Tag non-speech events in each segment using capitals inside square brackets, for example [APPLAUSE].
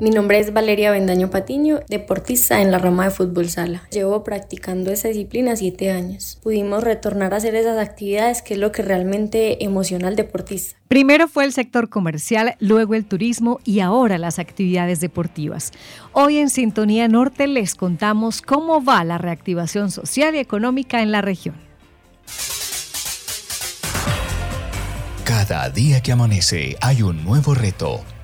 Mi nombre es Valeria Bendaño Patiño, deportista en la rama de fútbol sala. Llevo practicando esa disciplina siete años. Pudimos retornar a hacer esas actividades que es lo que realmente emociona al deportista. Primero fue el sector comercial, luego el turismo y ahora las actividades deportivas. Hoy en Sintonía Norte les contamos cómo va la reactivación social y económica en la región. Cada día que amanece hay un nuevo reto,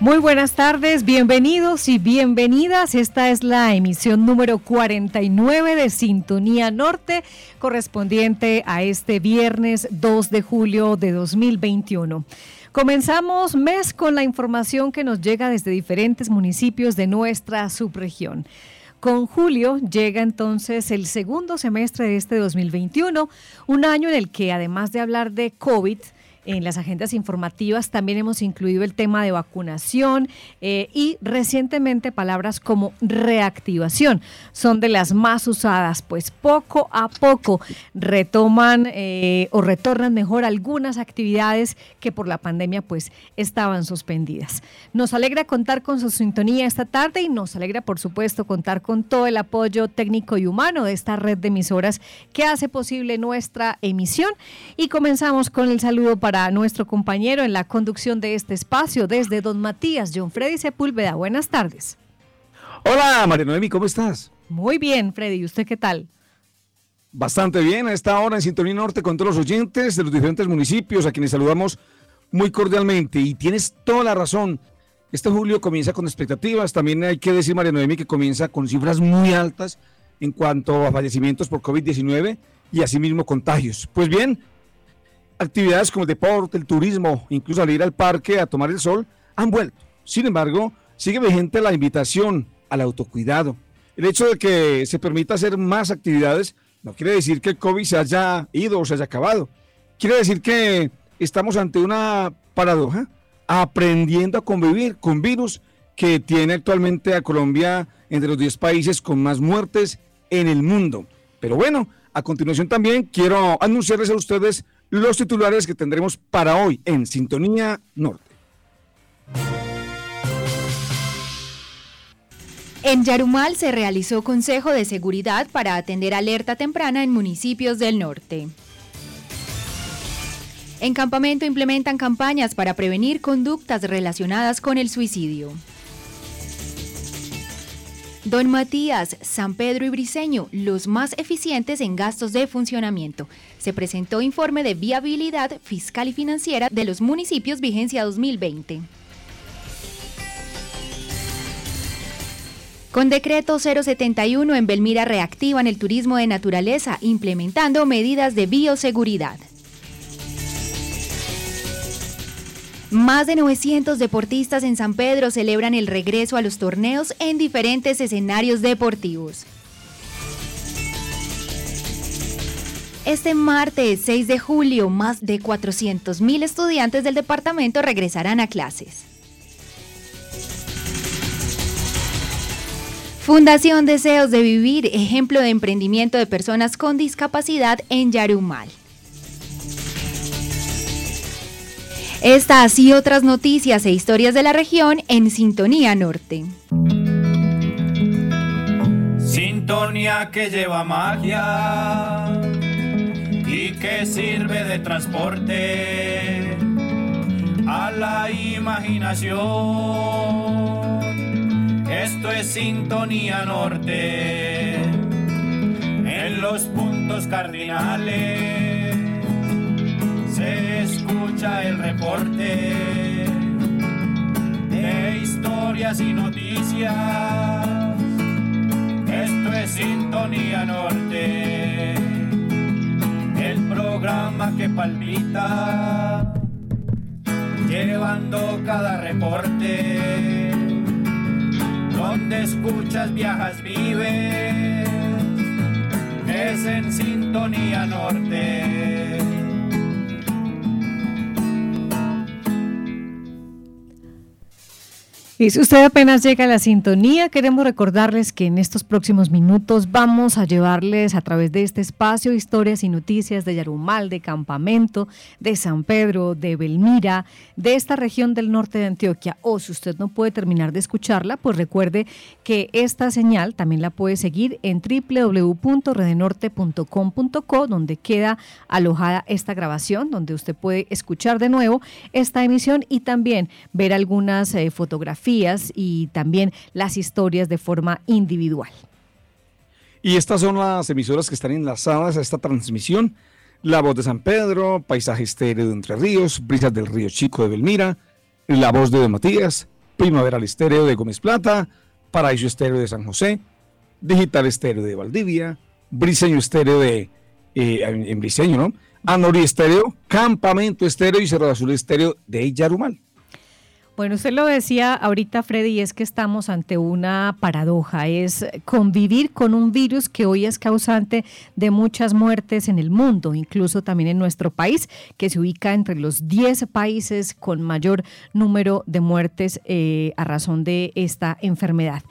Muy buenas tardes, bienvenidos y bienvenidas. Esta es la emisión número 49 de Sintonía Norte, correspondiente a este viernes 2 de julio de 2021. Comenzamos mes con la información que nos llega desde diferentes municipios de nuestra subregión. Con julio llega entonces el segundo semestre de este 2021, un año en el que además de hablar de COVID, en las agendas informativas también hemos incluido el tema de vacunación eh, y recientemente palabras como reactivación son de las más usadas, pues poco a poco retoman eh, o retornan mejor algunas actividades que por la pandemia pues estaban suspendidas. Nos alegra contar con su sintonía esta tarde y nos alegra por supuesto contar con todo el apoyo técnico y humano de esta red de emisoras que hace posible nuestra emisión y comenzamos con el saludo para nuestro compañero en la conducción de este espacio desde Don Matías, John Freddy Sepúlveda. Buenas tardes. Hola, María Noemi, ¿cómo estás? Muy bien, Freddy. ¿Y usted qué tal? Bastante bien, a esta hora en Sintonía Norte con todos los oyentes de los diferentes municipios a quienes saludamos muy cordialmente. Y tienes toda la razón. Este julio comienza con expectativas. También hay que decir, María Noemi, que comienza con cifras muy altas en cuanto a fallecimientos por COVID-19 y asimismo contagios. Pues bien, actividades como el deporte, el turismo, incluso salir al parque a tomar el sol, han vuelto. Sin embargo, sigue vigente la invitación al autocuidado. El hecho de que se permita hacer más actividades no quiere decir que el COVID se haya ido o se haya acabado. Quiere decir que estamos ante una paradoja, aprendiendo a convivir con virus que tiene actualmente a Colombia entre los 10 países con más muertes en el mundo. Pero bueno, a continuación también quiero anunciarles a ustedes los titulares que tendremos para hoy en Sintonía Norte. En Yarumal se realizó Consejo de Seguridad para atender alerta temprana en municipios del norte. En Campamento implementan campañas para prevenir conductas relacionadas con el suicidio. Don Matías, San Pedro y Briceño, los más eficientes en gastos de funcionamiento. Se presentó informe de viabilidad fiscal y financiera de los municipios vigencia 2020. Con decreto 071 en Belmira reactivan el turismo de naturaleza implementando medidas de bioseguridad. Más de 900 deportistas en San Pedro celebran el regreso a los torneos en diferentes escenarios deportivos. Este martes 6 de julio, más de 400.000 estudiantes del departamento regresarán a clases. Fundación Deseos de Vivir, ejemplo de emprendimiento de personas con discapacidad en Yarumal. Estas y otras noticias e historias de la región en Sintonía Norte. Sintonía que lleva magia y que sirve de transporte a la imaginación. Esto es Sintonía Norte en los puntos cardinales se escucha el reporte de historias y noticias. Esto es Sintonía Norte, el programa que palpita, llevando cada reporte donde escuchas, viajas, vives, es en sintonía norte. Y si usted apenas llega a la sintonía, queremos recordarles que en estos próximos minutos vamos a llevarles a través de este espacio historias y noticias de Yarumal, de Campamento, de San Pedro, de Belmira, de esta región del norte de Antioquia. O si usted no puede terminar de escucharla, pues recuerde que esta señal también la puede seguir en www.redenorte.com.co, donde queda alojada esta grabación, donde usted puede escuchar de nuevo esta emisión y también ver algunas eh, fotografías y también las historias de forma individual. Y estas son las emisoras que están enlazadas a esta transmisión. La Voz de San Pedro, Paisaje Estéreo de Entre Ríos, Brisas del Río Chico de Belmira, La Voz de Matías, Primavera Estéreo de Gómez Plata, Paraíso Estéreo de San José, Digital Estéreo de Valdivia, Briseño Estéreo de, eh, en Briseño, ¿no? Anori Estéreo, Campamento Estéreo y Cerro Azul Estéreo de Yarumal. Bueno, usted lo decía ahorita, Freddy, es que estamos ante una paradoja, es convivir con un virus que hoy es causante de muchas muertes en el mundo, incluso también en nuestro país, que se ubica entre los 10 países con mayor número de muertes eh, a razón de esta enfermedad.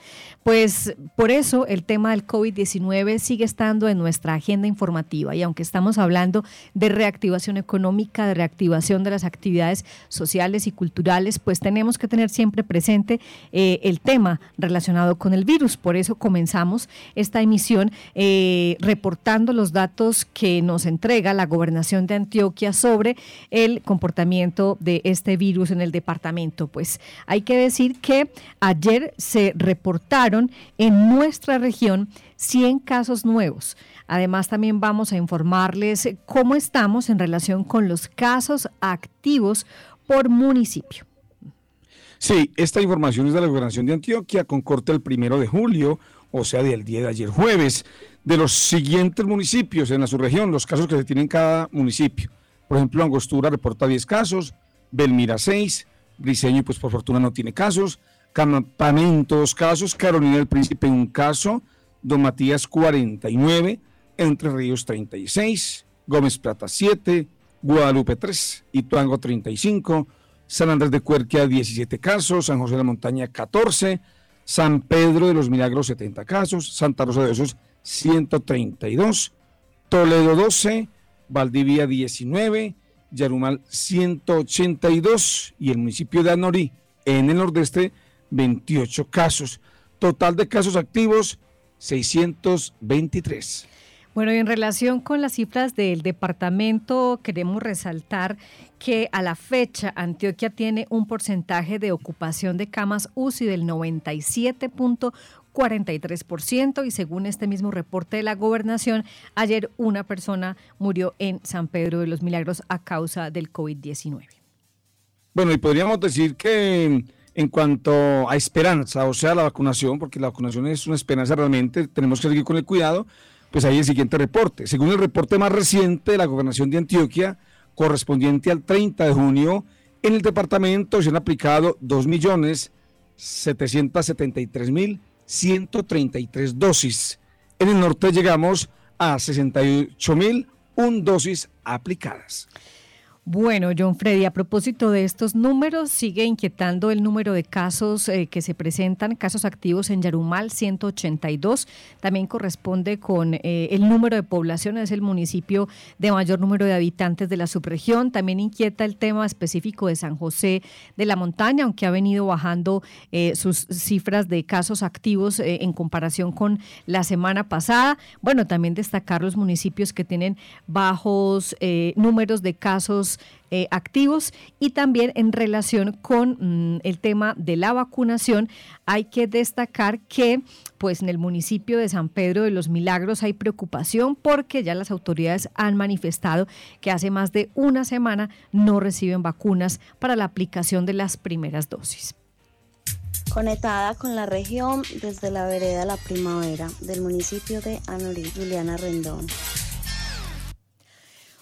Pues por eso el tema del COVID-19 sigue estando en nuestra agenda informativa y aunque estamos hablando de reactivación económica, de reactivación de las actividades sociales y culturales, pues tenemos que tener siempre presente eh, el tema relacionado con el virus. Por eso comenzamos esta emisión eh, reportando los datos que nos entrega la gobernación de Antioquia sobre el comportamiento de este virus en el departamento. Pues hay que decir que ayer se reportaron en nuestra región 100 casos nuevos. Además, también vamos a informarles cómo estamos en relación con los casos activos por municipio. Sí, esta información es de la Gobernación de Antioquia con corte el primero de julio, o sea, del día de ayer jueves, de los siguientes municipios en la subregión, los casos que se tienen en cada municipio. Por ejemplo, Angostura reporta 10 casos, Belmira 6, Briseño, pues por fortuna no tiene casos, Campamentos, casos, Carolina del Príncipe un caso, Don Matías 49, Entre Ríos 36, Gómez Plata 7, Guadalupe 3, Ituango 35, San Andrés de Cuerquia 17 casos, San José de la Montaña 14, San Pedro de los Milagros 70 casos, Santa Rosa de Osos 132, Toledo 12, Valdivia 19, Yarumal 182 y el municipio de Anorí en el nordeste 28 casos. Total de casos activos, 623. Bueno, y en relación con las cifras del departamento, queremos resaltar que a la fecha Antioquia tiene un porcentaje de ocupación de camas UCI del 97.43% y según este mismo reporte de la gobernación, ayer una persona murió en San Pedro de los Milagros a causa del COVID-19. Bueno, y podríamos decir que en cuanto a esperanza, o sea, la vacunación, porque la vacunación es una esperanza realmente, tenemos que seguir con el cuidado, pues ahí el siguiente reporte. Según el reporte más reciente de la gobernación de Antioquia, correspondiente al 30 de junio, en el departamento se han aplicado 2.773.133 dosis. En el norte llegamos a 68.001 dosis aplicadas. Bueno, John Freddy, a propósito de estos números, sigue inquietando el número de casos eh, que se presentan, casos activos en Yarumal, 182. También corresponde con eh, el número de población, es el municipio de mayor número de habitantes de la subregión. También inquieta el tema específico de San José de la Montaña, aunque ha venido bajando eh, sus cifras de casos activos en comparación con la semana pasada. Bueno, también destacar los municipios que tienen bajos números de casos eh, activos y también en relación con mm, el tema de la vacunación hay que destacar que pues en el municipio de San Pedro de los Milagros hay preocupación porque ya las autoridades han manifestado que hace más de una semana no reciben vacunas para la aplicación de las primeras dosis. Conectada con la región desde la vereda La Primavera del municipio de Anorí, Juliana Rendón.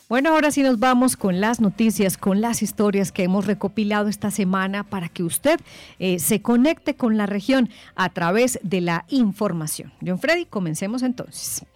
Bueno, ahora sí nos vamos con las noticias, con las historias que hemos recopilado esta semana para que usted eh, se conecte con la región a través de la información. John Freddy, comencemos entonces.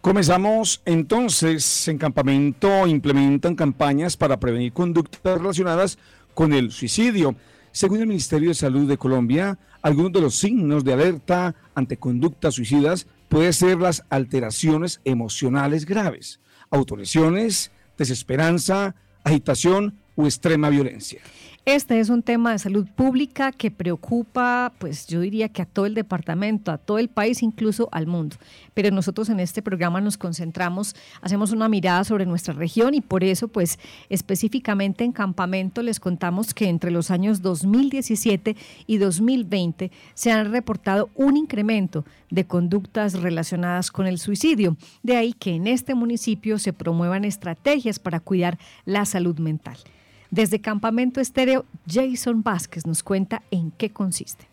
Comenzamos entonces. En campamento implementan campañas para prevenir conductas relacionadas con el suicidio. Según el Ministerio de Salud de Colombia, algunos de los signos de alerta ante conductas suicidas pueden ser las alteraciones emocionales graves autolesiones, desesperanza, agitación o extrema violencia. Este es un tema de salud pública que preocupa, pues yo diría que a todo el departamento, a todo el país, incluso al mundo. Pero nosotros en este programa nos concentramos, hacemos una mirada sobre nuestra región y por eso, pues específicamente en Campamento les contamos que entre los años 2017 y 2020 se han reportado un incremento de conductas relacionadas con el suicidio. De ahí que en este municipio se promuevan estrategias para cuidar la salud mental. Desde Campamento Estéreo, Jason Vázquez nos cuenta en qué consiste.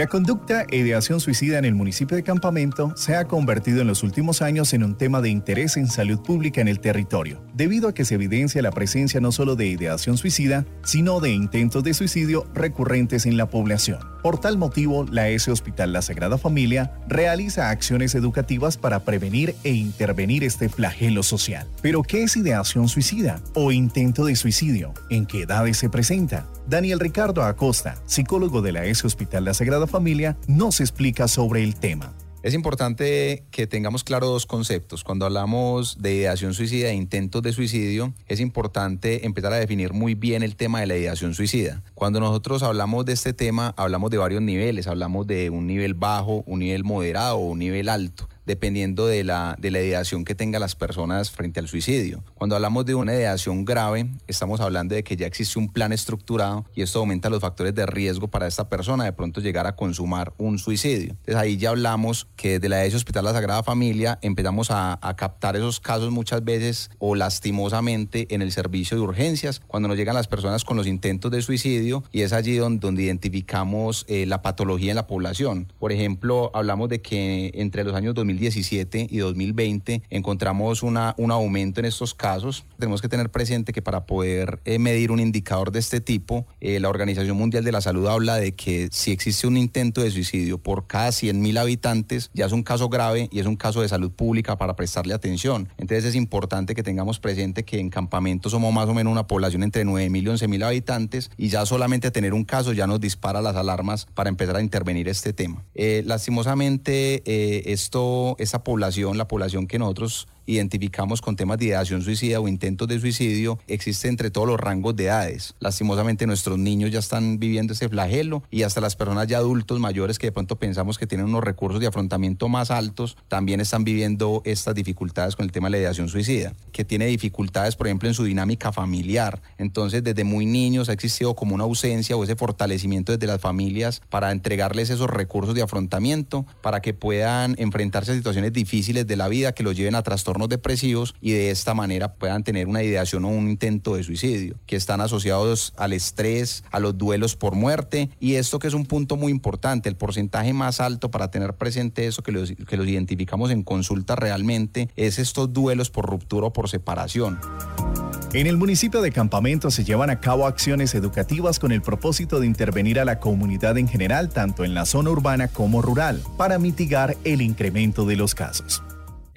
La conducta e ideación suicida en el municipio de Campamento se ha convertido en los últimos años en un tema de interés en salud pública en el territorio, debido a que se evidencia la presencia no solo de ideación suicida, sino de intentos de suicidio recurrentes en la población. Por tal motivo, la S Hospital La Sagrada Familia realiza acciones educativas para prevenir e intervenir este flagelo social. Pero, ¿qué es ideación suicida o intento de suicidio? ¿En qué edades se presenta? Daniel Ricardo Acosta, psicólogo de la S Hospital La Sagrada Familia, nos explica sobre el tema. Es importante que tengamos claro dos conceptos. Cuando hablamos de ideación suicida e intentos de suicidio, es importante empezar a definir muy bien el tema de la ideación suicida. Cuando nosotros hablamos de este tema, hablamos de varios niveles. Hablamos de un nivel bajo, un nivel moderado un nivel alto dependiendo de la, de la ideación que tengan las personas frente al suicidio. Cuando hablamos de una ideación grave, estamos hablando de que ya existe un plan estructurado y esto aumenta los factores de riesgo para esta persona de pronto llegar a consumar un suicidio. Entonces ahí ya hablamos que desde la ESO Hospital La Sagrada Familia empezamos a, captar esos casos muchas veces o lastimosamente en el servicio de urgencias, cuando nos llegan las personas con los intentos de suicidio y es allí donde, identificamos eh, la patología en la población. Por ejemplo, hablamos de que entre los años 2000 2017 y 2020 encontramos una, un aumento en estos casos. Tenemos que tener presente que para poder eh, medir un indicador de este tipo, eh, la Organización Mundial de la Salud habla de que si existe un intento de suicidio por cada 100 mil habitantes, ya es un caso grave y es un caso de salud pública para prestarle atención. Entonces es importante que tengamos presente que en campamentos somos más o menos una población entre 9 mil y 11 mil habitantes y ya solamente tener un caso ya nos dispara las alarmas para empezar a intervenir este tema. Eh, lastimosamente, esto esa población, la población que nosotros identificamos con temas de ideación suicida o intentos de suicidio existe entre todos los rangos de edades. Lastimosamente nuestros niños ya están viviendo ese flagelo y hasta las personas ya adultos mayores que de pronto pensamos que tienen unos recursos de afrontamiento más altos también están viviendo estas dificultades con el tema de la ideación suicida, que tiene dificultades por ejemplo en su dinámica familiar. Entonces desde muy niños ha existido como una ausencia o ese fortalecimiento desde las familias para entregarles esos recursos de afrontamiento para que puedan enfrentarse a situaciones difíciles de la vida que los lleven a trastornos depresivos y de esta manera puedan tener una ideación o un intento de suicidio, que están asociados al estrés, a los duelos por muerte y esto que es un punto muy importante, el porcentaje más alto para tener presente eso que los, que los identificamos en consulta realmente es estos duelos por ruptura o por separación. En el municipio de Campamento se llevan a cabo acciones educativas con el propósito de intervenir a la comunidad en general, tanto en la zona urbana como rural, para mitigar el incremento de los casos.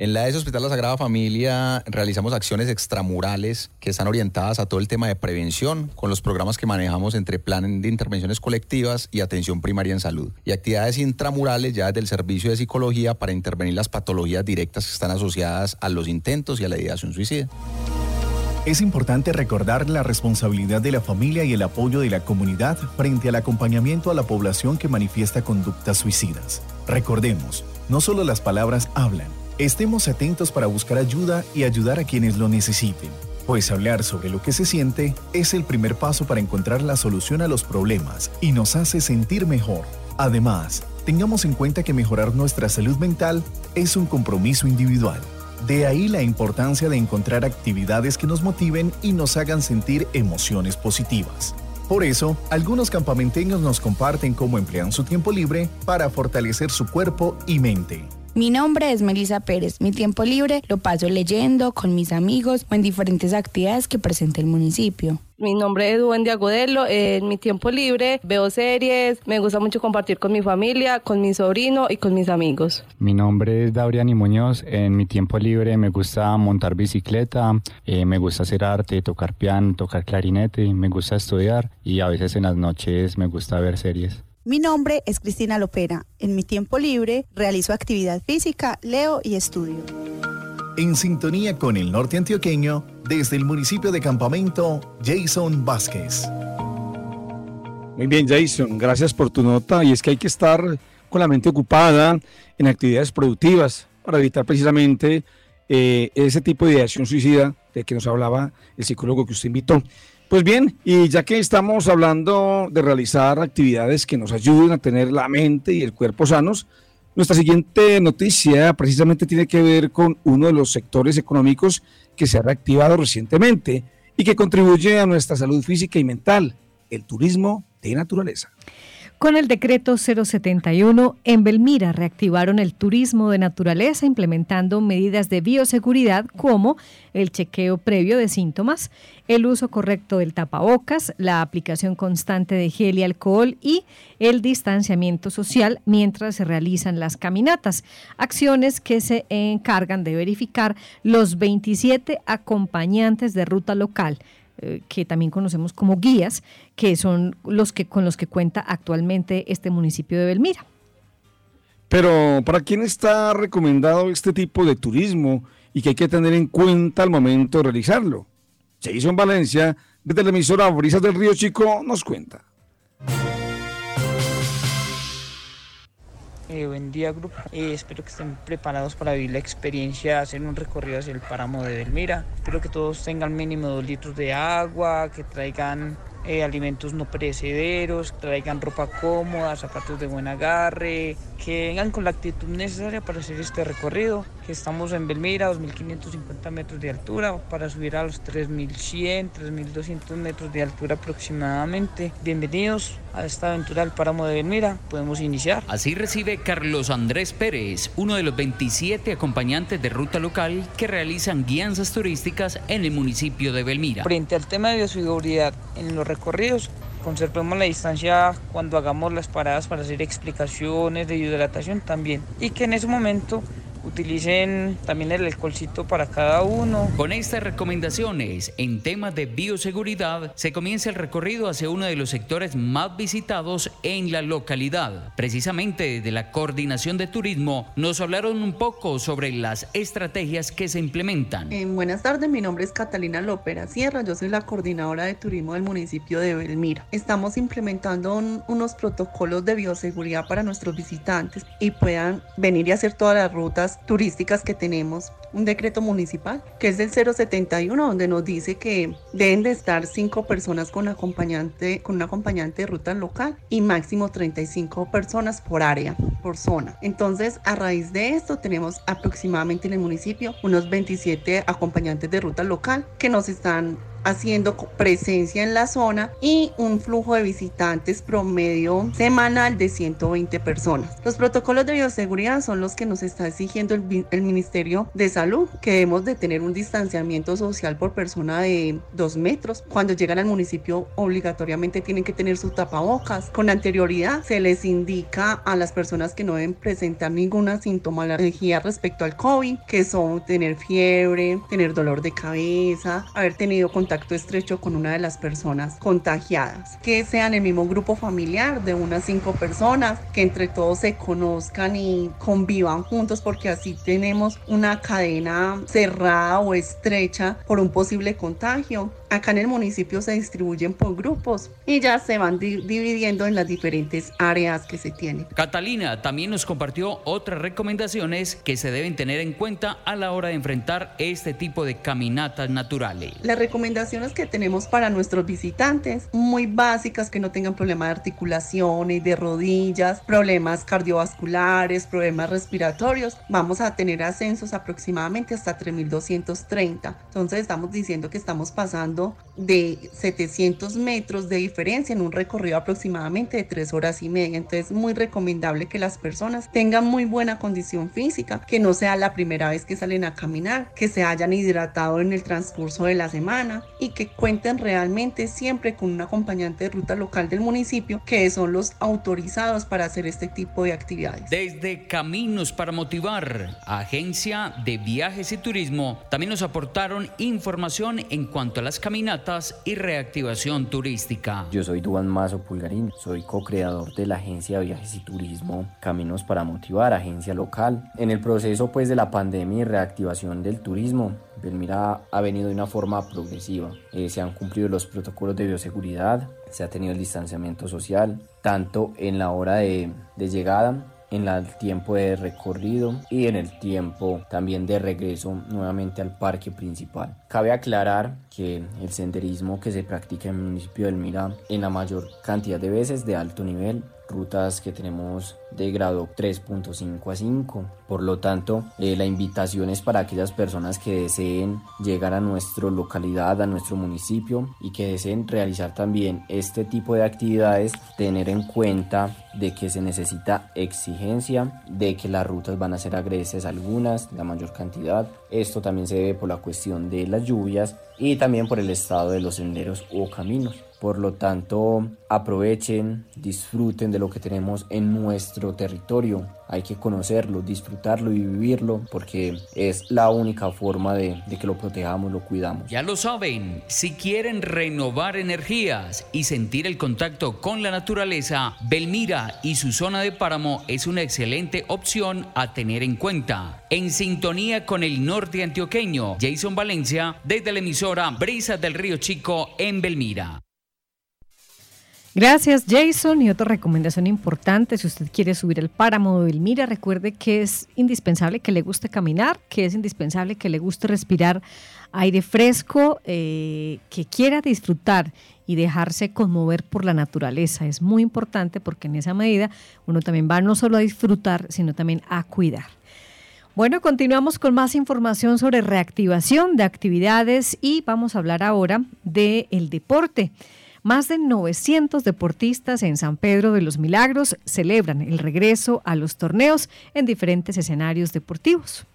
En la ES Hospital La Sagrada Familia realizamos acciones extramurales que están orientadas a todo el tema de prevención con los programas que manejamos entre plan de intervenciones colectivas y atención primaria en salud. Y actividades intramurales ya desde el servicio de psicología para intervenir las patologías directas que están asociadas a los intentos y a la ideación suicida. Es importante recordar la responsabilidad de la familia y el apoyo de la comunidad frente al acompañamiento a la población que manifiesta conductas suicidas. Recordemos, no solo las palabras hablan, Estemos atentos para buscar ayuda y ayudar a quienes lo necesiten, pues hablar sobre lo que se siente es el primer paso para encontrar la solución a los problemas y nos hace sentir mejor. Además, tengamos en cuenta que mejorar nuestra salud mental es un compromiso individual. De ahí la importancia de encontrar actividades que nos motiven y nos hagan sentir emociones positivas. Por eso, algunos campamenteños nos comparten cómo emplean su tiempo libre para fortalecer su cuerpo y mente. Mi nombre es Melissa Pérez. Mi tiempo libre lo paso leyendo con mis amigos o en diferentes actividades que presenta el municipio. Mi nombre es Wendy Agudelo. En mi tiempo libre veo series, me gusta mucho compartir con mi familia, con mi sobrino y con mis amigos. Mi nombre es Dabriani Muñoz. En mi tiempo libre me gusta montar bicicleta, eh, me gusta hacer arte, tocar piano, tocar clarinete, me gusta estudiar y a veces en las noches me gusta ver series. Mi nombre es Cristina Lopera. En mi tiempo libre realizo actividad física, leo y estudio. En sintonía con el norte antioqueño, desde el municipio de Campamento, Jason Vázquez. Muy bien, Jason, gracias por tu nota. Y es que hay que estar con la mente ocupada en actividades productivas para evitar precisamente eh, ese tipo de ideación suicida de que nos hablaba el psicólogo que usted invitó. Pues bien, y ya que estamos hablando de realizar actividades que nos ayuden a tener la mente y el cuerpo sanos, nuestra siguiente noticia precisamente tiene que ver con uno de los sectores económicos que se ha reactivado recientemente y que contribuye a nuestra salud física y mental, el turismo de naturaleza. Con el decreto 071, en Belmira reactivaron el turismo de naturaleza implementando medidas de bioseguridad como el chequeo previo de síntomas, el uso correcto del tapabocas, la aplicación constante de gel y alcohol y el distanciamiento social mientras se realizan las caminatas, acciones que se encargan de verificar los 27 acompañantes de ruta local eh, que también conocemos como guías, que son los que con los que cuenta actualmente este municipio de Belmira. Pero ¿para quién está recomendado este tipo de turismo y que hay que tener en cuenta al momento de realizarlo? Jason Valencia, desde la emisora Brisas del Río Chico, nos cuenta. Eh, buen día, grupo. Eh, espero que estén preparados para vivir la experiencia, hacer un recorrido hacia el páramo de Belmira. Espero que todos tengan mínimo dos litros de agua, que traigan eh, alimentos no perecederos, traigan ropa cómoda, zapatos de buen agarre, que vengan con la actitud necesaria para hacer este recorrido, que estamos en Belmira, 2.550 metros de altura, para subir a los 3.100, 3.200 metros de altura aproximadamente. Bienvenidos a esta aventura del páramo de Belmira, podemos iniciar. Así recibe Carlos Andrés Pérez, uno de los 27 acompañantes de ruta local que realizan guianzas turísticas en el municipio de Belmira. Frente al tema de bioseguridad en los recorridos, conservemos la distancia cuando hagamos las paradas para hacer explicaciones de hidratación también. Y que en ese momento utilicen también el alcoholcito para cada uno. Con estas recomendaciones en temas de bioseguridad, se comienza el recorrido hacia uno de los sectores más visitados en la localidad. Precisamente desde la Coordinación de Turismo nos hablaron un poco sobre las estrategias que se implementan. Eh, buenas tardes, mi nombre es Catalina Lópera Sierra, yo soy la coordinadora de turismo del municipio de Belmira. Estamos implementando unos protocolos de bioseguridad para nuestros visitantes y puedan venir y hacer todas las rutas turísticas que tenemos un decreto municipal que es del 071 donde nos dice que deben de estar cinco personas con acompañante con un acompañante de ruta local y máximo 35 personas por área por zona. Entonces a raíz de esto tenemos aproximadamente en el municipio unos 27 acompañantes de ruta local que nos están haciendo presencia en la zona y un flujo de visitantes promedio semanal de 120 personas. Los protocolos de bioseguridad son los que nos está exigiendo el, el Ministerio de Salud, que debemos de tener un distanciamiento social por persona de 2 metros. Cuando llegan al municipio obligatoriamente tienen que tener sus tapabocas. Con anterioridad se les indica a las personas que no deben presentar ninguna sintomatología respecto al COVID, que son tener fiebre, tener dolor de cabeza, haber tenido contacto contacto estrecho con una de las personas contagiadas, que sean el mismo grupo familiar de unas cinco personas, que entre todos se conozcan y convivan juntos porque así tenemos una cadena cerrada o estrecha por un posible contagio. Acá en el municipio se distribuyen por grupos y ya se van dividiendo en las diferentes áreas que se tienen. Catalina también nos compartió otras recomendaciones que se deben tener en cuenta a la hora de enfrentar este tipo de caminatas naturales. Las recomendaciones que tenemos para nuestros visitantes, muy básicas, que no tengan problemas de articulaciones, de rodillas, problemas cardiovasculares, problemas respiratorios, vamos a tener ascensos aproximadamente hasta 3230. Entonces estamos diciendo que estamos pasando hablando de 700 metros de diferencia en un recorrido aproximadamente de 3 horas y media. Entonces, muy recomendable que las personas tengan muy buena condición física, que no sea la primera vez que salen a caminar, que se hayan hidratado en el transcurso de la semana y que cuenten realmente siempre con un acompañante de ruta local del municipio, que son los autorizados para hacer este tipo de actividades. Desde Caminos para Motivar, Agencia de Viajes y Turismo, también nos aportaron información en cuanto a las caminatas y reactivación turística. Yo soy Duan Mazo Pulgarín, soy co-creador de la agencia de viajes y turismo Caminos para Motivar, agencia local. En el proceso pues de la pandemia y reactivación del turismo, Belmira ha venido de una forma progresiva. Eh, se han cumplido los protocolos de bioseguridad, se ha tenido el distanciamiento social, tanto en la hora de llegada en el tiempo de recorrido y en el tiempo también de regreso nuevamente al parque principal. Cabe aclarar que el senderismo que se practica en el municipio del Mira en la mayor cantidad de veces de alto nivel rutas que tenemos de grado 3.5 a 5. Por lo tanto, eh, la invitación es para aquellas personas que deseen llegar a nuestra localidad, a nuestro municipio y que deseen realizar también este tipo de actividades, tener en cuenta de que se necesita exigencia, de que las rutas van a ser agresivas algunas, la mayor cantidad. Esto también se debe por la cuestión de las lluvias y también por el estado de los senderos o caminos. Por lo tanto, aprovechen, disfruten de lo que tenemos en nuestro territorio. Hay que conocerlo, disfrutarlo y vivirlo porque es la única forma de, que lo protejamos, lo cuidamos. Ya lo saben, si quieren renovar energías y sentir el contacto con la naturaleza, Belmira y su zona de páramo es una excelente opción a tener en cuenta. En sintonía con el norte antioqueño, Jason Valencia, desde la emisora Brisa del Río Chico en Belmira. Gracias Jason y otra recomendación importante, si usted quiere subir el páramo de Belmira, recuerde que es indispensable que le guste caminar, que es indispensable que le guste respirar aire fresco, eh, que quiera disfrutar y dejarse conmover por la naturaleza. Es muy importante porque en esa medida uno también va no solo a disfrutar, sino también a cuidar. Bueno, continuamos con más información sobre reactivación de actividades y vamos a hablar ahora del el deporte. Más de 900 deportistas en San Pedro de los Milagros celebran el regreso a los torneos en diferentes escenarios deportivos.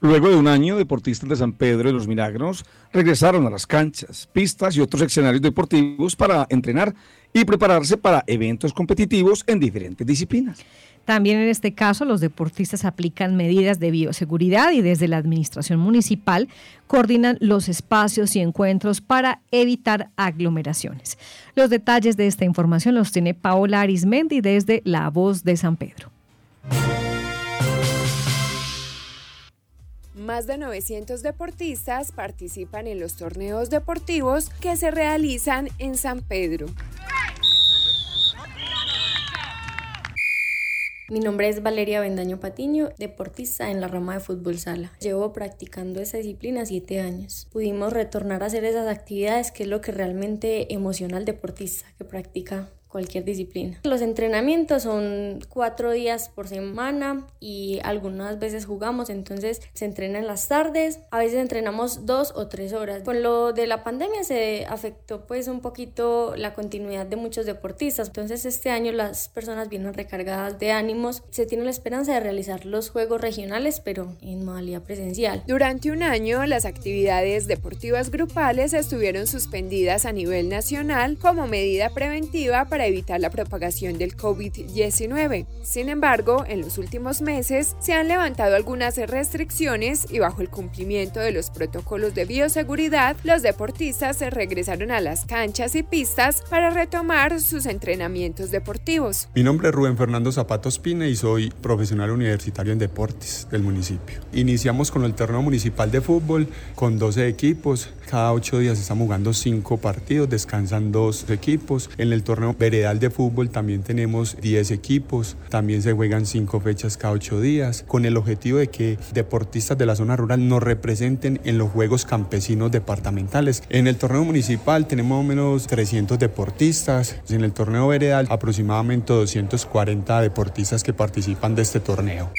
Luego de un año, deportistas de San Pedro de los Milagros regresaron a las canchas, pistas y otros escenarios deportivos para entrenar y prepararse para eventos competitivos en diferentes disciplinas. También en este caso los deportistas aplican medidas de bioseguridad y desde la administración municipal coordinan los espacios y encuentros para evitar aglomeraciones. Los detalles de esta información los tiene Paola Arismendi desde La Voz de San Pedro. Más de 900 deportistas participan en los torneos deportivos que se realizan en San Pedro. Mi nombre es Valeria Bendaño Patiño, deportista en la rama de fútbol sala. Llevo practicando esa disciplina siete años. Pudimos retornar a hacer esas actividades que es lo que realmente emociona al deportista que practica cualquier disciplina. Los entrenamientos son cuatro días por semana y algunas veces jugamos, entonces se entrena en las tardes, a veces entrenamos dos o tres horas. Con lo de la pandemia se afectó pues un poquito la continuidad de muchos deportistas, entonces este año las personas vienen recargadas de ánimos, se tiene la esperanza de realizar los juegos regionales pero en modalidad presencial. Durante un año las actividades deportivas grupales estuvieron suspendidas a nivel nacional como medida preventiva para evitar la propagación del COVID-19. Sin embargo, en los últimos meses se han levantado algunas restricciones y bajo el cumplimiento de los protocolos de bioseguridad, los deportistas se regresaron a las canchas y pistas para retomar sus entrenamientos deportivos. Mi nombre es Rubén Fernando Zapato Espina y soy profesional universitario en deportes del municipio. Iniciamos con el torneo municipal de fútbol con 12 equipos. Cada ocho días estamos jugando cinco partidos, descansan dos equipos. En el torneo veredal de fútbol también tenemos 10 equipos, también se juegan 5 fechas cada 8 días, con el objetivo de que deportistas de la zona rural nos representen en los Juegos Campesinos Departamentales. En el torneo municipal tenemos más menos 300 deportistas, en el torneo veredal aproximadamente 240 deportistas que participan de este torneo.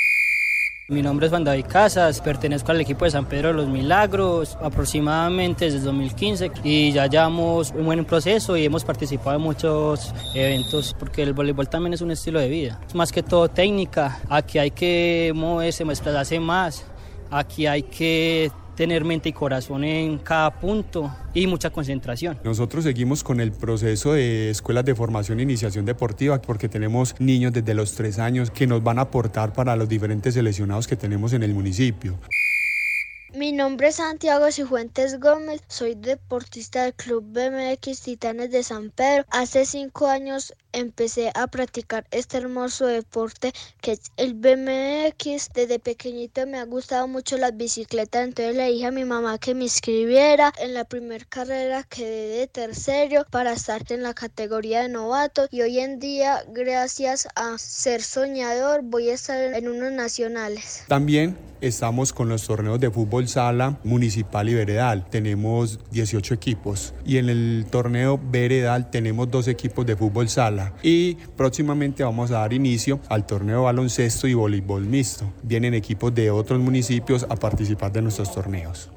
Mi nombre es Juan David Casas, pertenezco al equipo de San Pedro de los Milagros aproximadamente desde 2015 y ya llevamos un buen proceso y hemos participado en muchos eventos porque el voleibol también es un estilo de vida. Es más que todo técnica, aquí hay que moverse, desplazarse más, aquí hay que tener mente y corazón en cada punto y mucha concentración. Nosotros seguimos con el proceso de escuelas de formación e iniciación deportiva porque tenemos niños desde los tres años que nos van a aportar para los diferentes seleccionados que tenemos en el municipio. Mi nombre es Santiago Cifuentes Gómez, soy deportista del Club BMX Titanes de San Pedro. Hace cinco años empecé a practicar este hermoso deporte que es el BMX. Desde pequeñito me ha gustado mucho las bicicletas, entonces le dije a mi mamá que me inscribiera. En la primera carrera quedé de tercero para estar en la categoría de novato y hoy en día, gracias a ser soñador, voy a estar en unos nacionales. También estamos con los torneos de fútbol sala municipal y veredal. Tenemos 18 equipos y en el torneo veredal tenemos dos equipos de fútbol sala y próximamente vamos a dar inicio al torneo baloncesto y voleibol mixto. Vienen equipos de otros municipios a participar de nuestros torneos.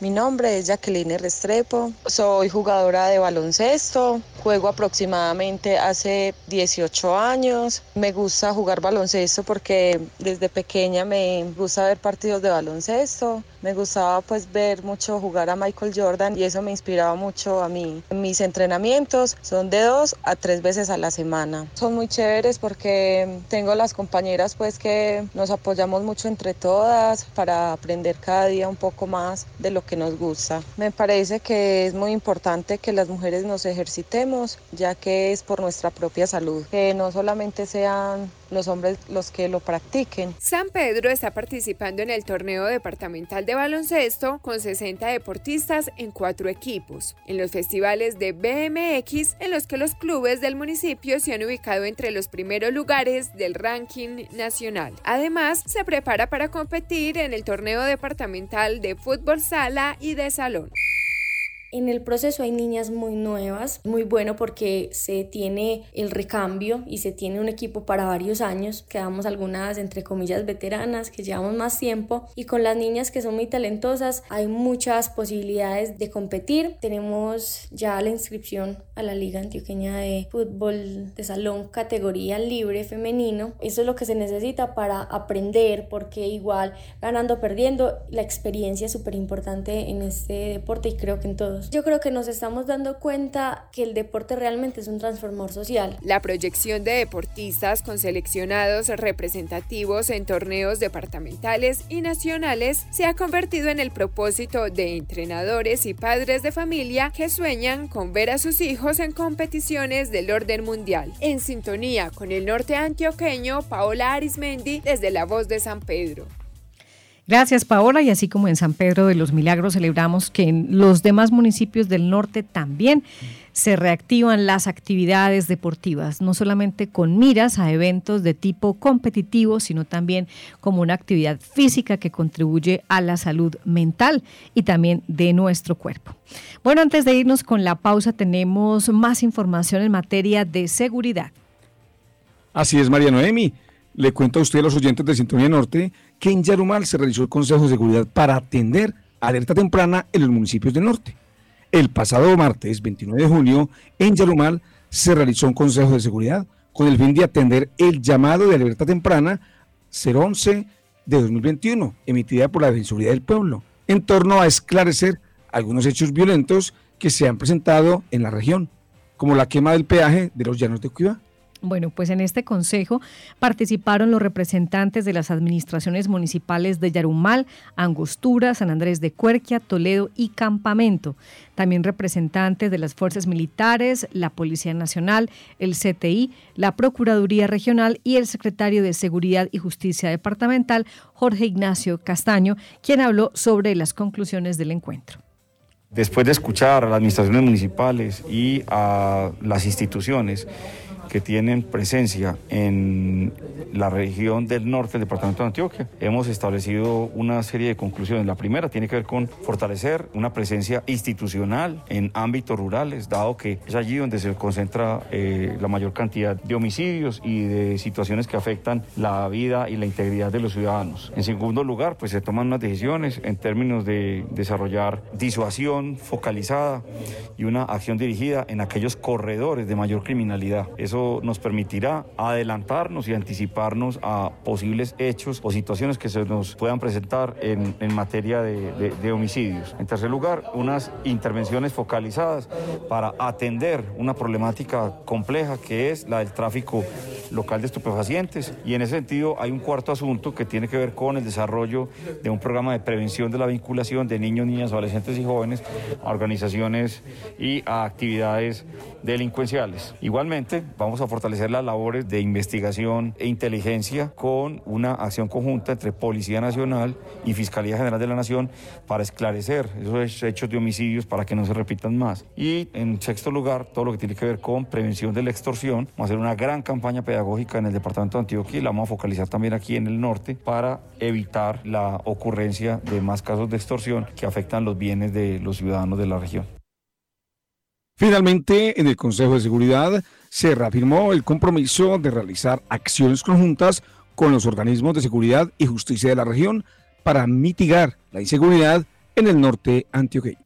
Mi nombre es Jacqueline Restrepo, soy jugadora de baloncesto, juego aproximadamente hace 18 años. Me gusta jugar baloncesto porque desde pequeña me gusta ver partidos de baloncesto. Me gustaba pues ver mucho jugar a Michael Jordan y eso me inspiraba mucho a mí. Mis entrenamientos son de dos a tres veces a la semana. Son muy chéveres porque tengo las compañeras pues que nos apoyamos mucho entre todas para aprender cada día un poco más de lo que nos gusta. Me parece que es muy importante que las mujeres nos ejercitemos ya que es por nuestra propia salud, que no solamente sean los hombres los que lo practiquen. San Pedro está participando en el torneo departamental de baloncesto con 60 deportistas en cuatro equipos, en los festivales de BMX en los que los clubes del municipio se han ubicado entre los primeros lugares del ranking nacional. Además, se prepara para competir en el torneo departamental de fútbol sala y de salón. En el proceso hay niñas muy nuevas, muy bueno porque se tiene el recambio y se tiene un equipo para varios años. Quedamos algunas, entre comillas, veteranas que llevamos más tiempo y con las niñas que son muy talentosas hay muchas posibilidades de competir. Tenemos ya la inscripción a la Liga Antioqueña de Fútbol de Salón categoría libre femenino. Eso es lo que se necesita para aprender porque igual ganando o perdiendo la experiencia es súper importante en este deporte y creo que en Yo creo que nos estamos dando cuenta que el deporte realmente es un transformador social. La proyección de deportistas con seleccionados representativos en torneos departamentales y nacionales se ha convertido en el propósito de entrenadores y padres de familia que sueñan con ver a sus hijos en competiciones del orden mundial. En sintonía con el norte antioqueño, Paola Arismendi desde La Voz de San Pedro. Gracias, Paola. Y así como en San Pedro de los Milagros celebramos que en los demás municipios del norte también se reactivan las actividades deportivas, no solamente con miras a eventos de tipo competitivo, sino también como una actividad física que contribuye a la salud mental y también de nuestro cuerpo. Bueno, antes de irnos con la pausa, tenemos más información en materia de seguridad. Así es, María Noemi. Le cuento a usted, a los oyentes de Sintonía Norte, que en Yarumal se realizó el Consejo de Seguridad para atender alerta temprana en los municipios del norte. El pasado martes 29 de junio, en Yarumal se realizó un Consejo de Seguridad con el fin de atender el llamado de alerta temprana 011 de 2021, emitida por la Defensoría del Pueblo, en torno a esclarecer algunos hechos violentos que se han presentado en la región, como la quema del peaje de los llanos de Cuiva. Bueno, pues en este consejo participaron los representantes de las administraciones municipales de Yarumal, Angostura, San Andrés de Cuerquia, Toledo y Campamento. También representantes de las fuerzas militares, la Policía Nacional, el CTI, la Procuraduría Regional y el secretario de Seguridad y Justicia Departamental, Jorge Ignacio Castaño, quien habló sobre las conclusiones del encuentro. Después de escuchar a las administraciones municipales y a las instituciones, que tienen presencia en la región del norte del departamento de Antioquia, hemos establecido una serie de conclusiones. La primera tiene que ver con fortalecer una presencia institucional en ámbitos rurales, dado que es allí donde se concentra eh, la mayor cantidad de homicidios y de situaciones que afectan la vida y la integridad de los ciudadanos. En segundo lugar, pues se toman unas decisiones en términos de desarrollar disuasión focalizada y una acción dirigida en aquellos corredores de mayor criminalidad. Eso nos permitirá adelantarnos y anticiparnos a posibles hechos o situaciones que se nos puedan presentar en, materia de, de homicidios. En tercer lugar, unas intervenciones focalizadas para atender una problemática compleja que es la del tráfico local de estupefacientes. Y en ese sentido hay un cuarto asunto que tiene que ver con el desarrollo de un programa de prevención de la vinculación de niños, niñas, adolescentes y jóvenes a organizaciones y a actividades delincuenciales. Igualmente, vamos a fortalecer las labores de investigación e inteligencia con una acción conjunta entre Policía Nacional y Fiscalía General de la Nación para esclarecer esos hechos de homicidios para que no se repitan más. Y en sexto lugar, todo lo que tiene que ver con prevención de la extorsión. Vamos a hacer una gran campaña pedagógica en el departamento de Antioquia y la vamos a focalizar también aquí en el norte para evitar la ocurrencia de más casos de extorsión que afectan los bienes de los ciudadanos de la región. Finalmente, en el Consejo de Seguridad se reafirmó el compromiso de realizar acciones conjuntas con los organismos de seguridad y justicia de la región para mitigar la inseguridad en el norte antioqueño.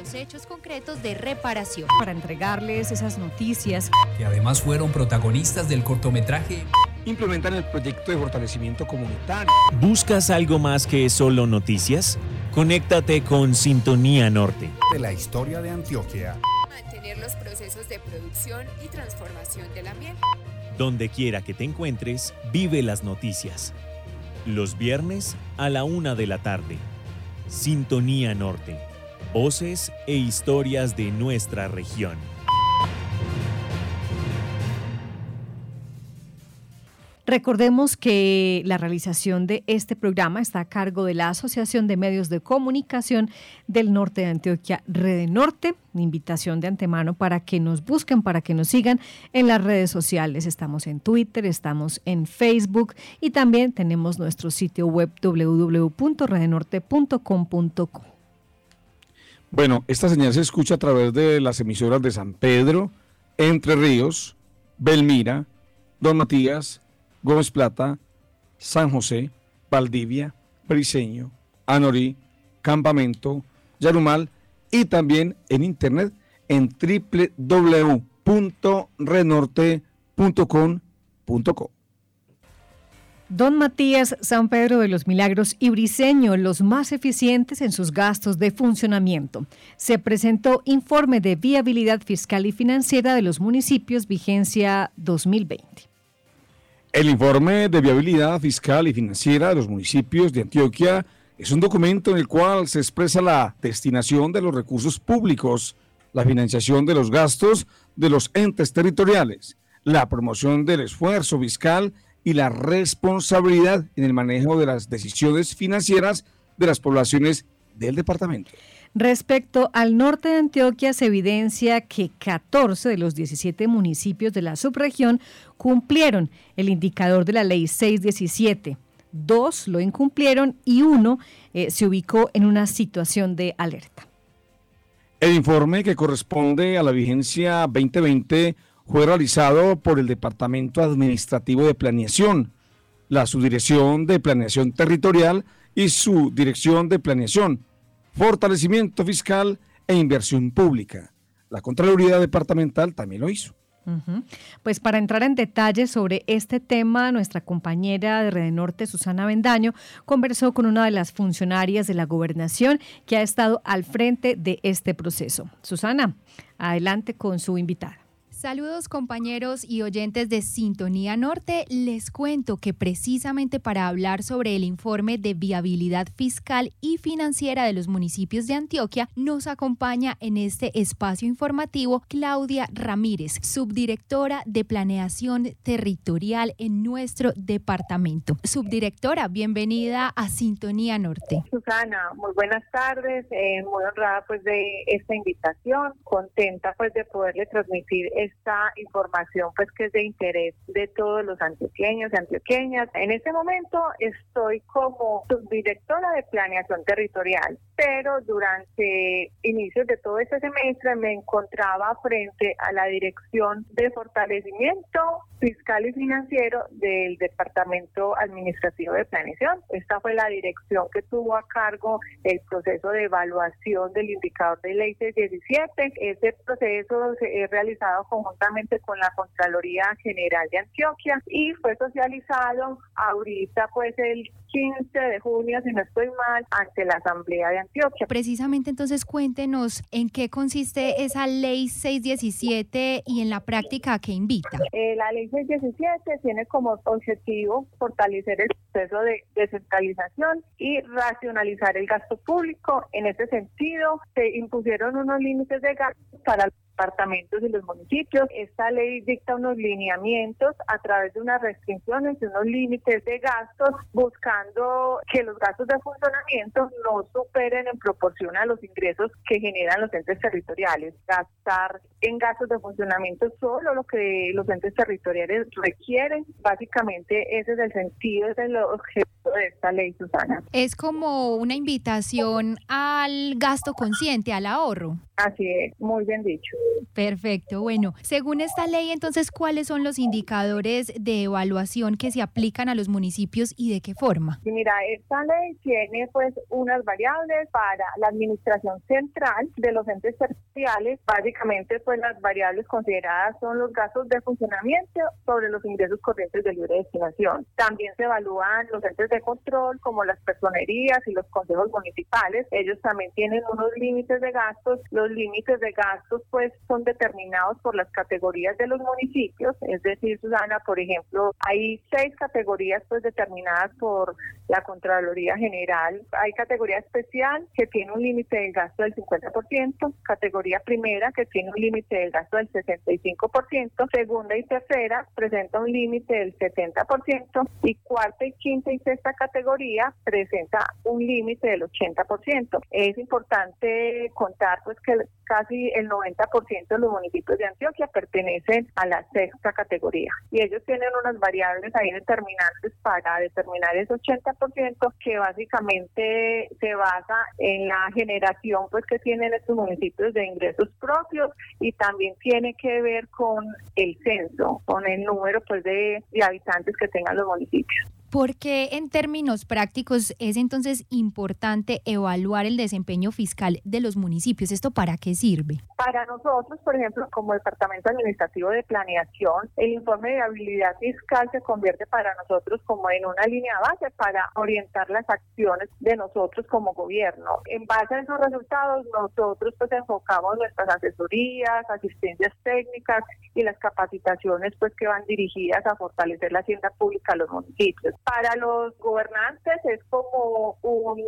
Los hechos concretos de reparación. Para entregarles esas noticias. Que además fueron protagonistas del cortometraje. Implementar el proyecto de fortalecimiento comunitario. ¿Buscas algo más que solo noticias? Conéctate con Sintonía Norte. De la historia de Antioquia. Mantener los procesos de producción y transformación de la miel. Donde quiera que te encuentres, vive las noticias. Los viernes a la una de la tarde. Sintonía Norte. Voces e historias de nuestra región. Recordemos que la realización de este programa está a cargo de la Asociación de Medios de Comunicación del Norte de Antioquia, Rede Norte. Invitación de antemano para que nos busquen, para que nos sigan en las redes sociales. Estamos en Twitter, estamos en Facebook y también tenemos nuestro sitio web www.redenorte.com.co. Bueno, esta señal se escucha a través de las emisoras de San Pedro, Entre Ríos, Belmira, Don Matías, Gómez Plata, San José, Valdivia, Briseño, Anorí, Campamento, Yarumal y también en internet en www.renorte.com.co. Don Matías San Pedro de los Milagros y Briseño, los más eficientes en sus gastos de funcionamiento. Se presentó informe de viabilidad fiscal y financiera de los municipios vigencia 2020. El informe de viabilidad fiscal y financiera de los municipios de Antioquia es un documento en el cual se expresa la destinación de los recursos públicos, la financiación de los gastos de los entes territoriales, la promoción del esfuerzo fiscal y la responsabilidad en el manejo de las decisiones financieras de las poblaciones del departamento. Respecto al norte de Antioquia, se evidencia que 14 de los 17 municipios de la subregión cumplieron el indicador de la ley 617. Dos lo incumplieron y uno eh, se ubicó en una situación de alerta. El informe que corresponde a la vigencia 2020 fue realizado por el Departamento Administrativo de Planeación, la Subdirección de Planeación Territorial y su Dirección de Planeación fortalecimiento fiscal e inversión pública. La Contraloría Departamental también lo hizo. Pues para entrar en detalles sobre este tema, nuestra compañera de Red Norte, Susana Bendaño, conversó con una de las funcionarias de la gobernación que ha estado al frente de este proceso. Susana, adelante con su invitada. Saludos compañeros y oyentes de Sintonía Norte. Les cuento que precisamente para hablar sobre el informe de viabilidad fiscal y financiera de los municipios de Antioquia, nos acompaña en este espacio informativo Claudia Ramírez, subdirectora de Planeación Territorial en nuestro departamento. Subdirectora, bienvenida a Sintonía Norte. Susana, muy buenas tardes, eh, muy honrada pues de esta invitación, contenta pues de poderle transmitir el esta información pues que es de interés de todos los antioqueños y antioqueñas. En este momento estoy como subdirectora de planeación territorial, pero durante inicios de todo este semestre me encontraba frente a la dirección de fortalecimiento fiscal y financiero del Departamento Administrativo de Planeación. Esta fue la dirección que tuvo a cargo el proceso de evaluación del indicador de ley 617. Ese proceso se es realizado conjuntamente con la Contraloría General de Antioquia y fue socializado ahorita pues el 15 de junio, si no estoy mal, ante la Asamblea de Antioquia. Precisamente entonces cuéntenos en qué consiste esa ley 617 y en la práctica a qué invita. Eh, la ley 617 tiene como objetivo fortalecer el proceso de descentralización y racionalizar el gasto público. En ese sentido, se impusieron unos límites de gasto para departamentos y los municipios. Esta ley dicta unos lineamientos a través de unas restricciones y unos límites de gastos, buscando que los gastos de funcionamiento no superen en proporción a los ingresos que generan los entes territoriales. Gastar en gastos de funcionamiento solo lo que los entes territoriales requieren. Básicamente ese es el sentido, ese es el objetivo de esta ley, Susana. Es como una invitación al gasto consciente, al ahorro. Así es, muy bien dicho. Perfecto. Bueno, según esta ley, entonces, ¿cuáles son los indicadores de evaluación que se aplican a los municipios y de qué forma? mira, esta ley tiene pues unas variables para la administración central de los entes territoriales. Básicamente, pues las variables consideradas son los gastos de funcionamiento sobre los ingresos corrientes de libre destinación. También se evalúan los entes de control como las personerías y los consejos municipales. Ellos también tienen unos límites de gastos. Los límites de gastos pues son determinados por las categorías de los municipios, es decir, Susana, por ejemplo, hay seis categorías pues determinadas por la Contraloría General. Hay categoría especial que tiene un límite de gasto del 50%, categoría primera que tiene un límite de gasto del 65%, segunda y tercera presenta un límite del 70% y cuarta y quinta y sexta categoría presenta un límite del 80%. Es importante contar pues que casi el 90% de los municipios de Antioquia pertenecen a la sexta categoría y ellos tienen unas variables ahí determinantes para determinar ese 80% que básicamente se basa en la generación pues que tienen estos municipios de ingresos propios y también tiene que ver con el censo, con el número pues de habitantes que tengan los municipios. ¿Por qué en términos prácticos es entonces importante evaluar el desempeño fiscal de los municipios? ¿Esto para qué sirve? Para nosotros, por ejemplo, como Departamento Administrativo de Planeación, el informe de habilidad fiscal se convierte para nosotros como en una línea base para orientar las acciones de nosotros como gobierno. En base a esos resultados, nosotros pues enfocamos nuestras asesorías, asistencias técnicas y las capacitaciones pues que van dirigidas a fortalecer la hacienda pública a los municipios para los gobernantes es como un,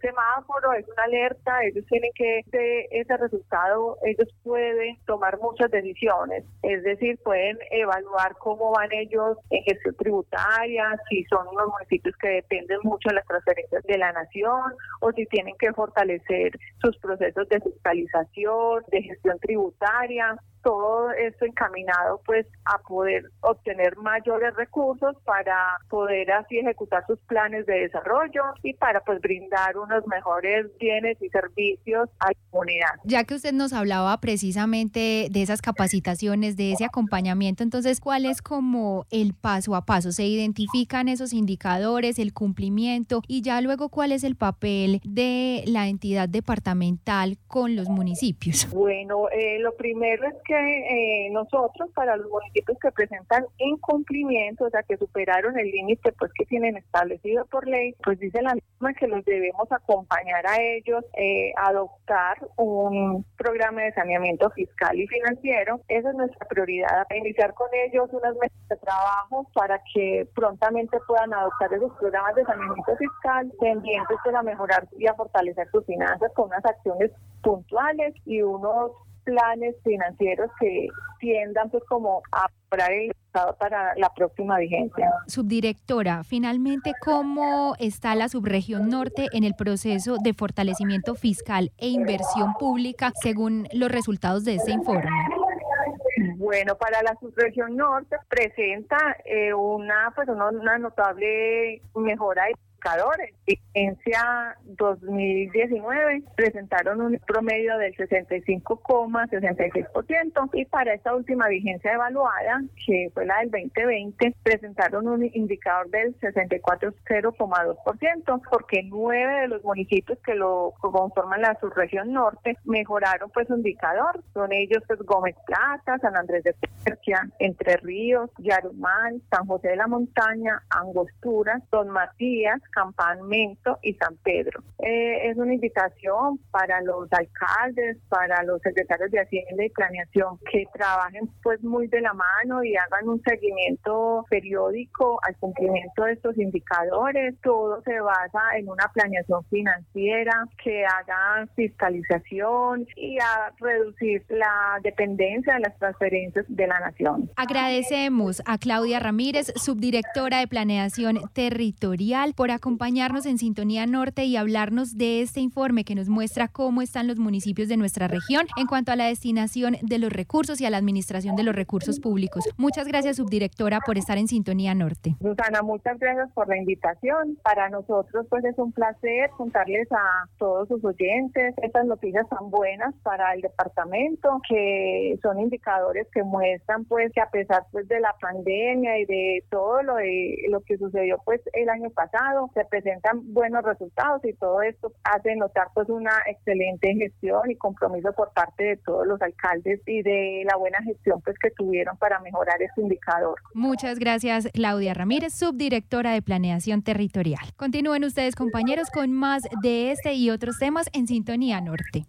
semáforo, es una alerta, ellos tienen que, de ese resultado, ellos pueden tomar muchas decisiones, es decir, pueden evaluar cómo van ellos en gestión tributaria, si son unos municipios que dependen mucho de las transferencias de la nación o si tienen que fortalecer sus procesos de fiscalización, de gestión tributaria todo esto encaminado pues a poder obtener mayores recursos para poder así ejecutar sus planes de desarrollo y para pues brindar unos mejores bienes y servicios a la comunidad. Ya que usted nos hablaba precisamente de esas capacitaciones, de ese acompañamiento, entonces, ¿cuál es como el paso a paso? ¿Se identifican esos indicadores, el cumplimiento y ya luego cuál es el papel de la entidad departamental con los municipios? Bueno, eh, lo primero es que eh, nosotros para los municipios que presentan incumplimiento, o sea, que superaron el límite pues que tienen establecido por ley, pues dice la misma que los debemos acompañar a ellos, eh, adoptar un programa de saneamiento fiscal y financiero. Esa es nuestra prioridad, iniciar con ellos unas metas de trabajo para que prontamente puedan adoptar esos programas de saneamiento fiscal tendientes pues, a mejorar y a fortalecer sus finanzas con unas acciones puntuales y unos planes financieros que tiendan pues como a el Estado para la próxima vigencia. Subdirectora, finalmente, ¿cómo está la subregión norte en el proceso de fortalecimiento fiscal e inversión pública según los resultados de este informe? Bueno, para la subregión norte presenta eh, una, pues una, una notable mejora indicadores. Vigencia 2019 presentaron un promedio del 65,66% y para esta última vigencia evaluada, que fue la del 2020, presentaron un indicador del 64,02%, porque nueve de los municipios que lo conforman la subregión norte mejoraron pues su indicador. Son ellos pues Gómez Plata, San Andrés de Persia, Entre Ríos, Yarumal, San José de la Montaña, Angostura, Don Matías, Campamento y San Pedro. Eh, es una invitación para los alcaldes, para los secretarios de Hacienda y Planeación que trabajen pues muy de la mano y hagan un seguimiento periódico al cumplimiento de estos indicadores. Todo se basa en una planeación financiera que haga fiscalización y a reducir la dependencia de las transferencias de la nación. Agradecemos a Claudia Ramírez, subdirectora de Planeación Territorial, por acompañarnos en Sintonía Norte y hablarnos de este informe que nos muestra cómo están los municipios de nuestra región en cuanto a la destinación de los recursos y a la administración de los recursos públicos. Muchas gracias, subdirectora, por estar en Sintonía Norte. Susana, muchas gracias por la invitación. Para nosotros, pues es un placer contarles a todos sus oyentes estas noticias tan buenas para el departamento, que son indicadores que muestran, pues, que a pesar pues de la pandemia y de todo lo de lo que sucedió, pues, el año pasado, se presenta presentan buenos resultados y todo esto hace notar pues una excelente gestión y compromiso por parte de todos los alcaldes y de la buena gestión pues que tuvieron para mejorar este indicador. Muchas gracias Claudia Ramírez, subdirectora de Planeación Territorial. Continúen ustedes compañeros con más de este y otros temas en Sintonía Norte.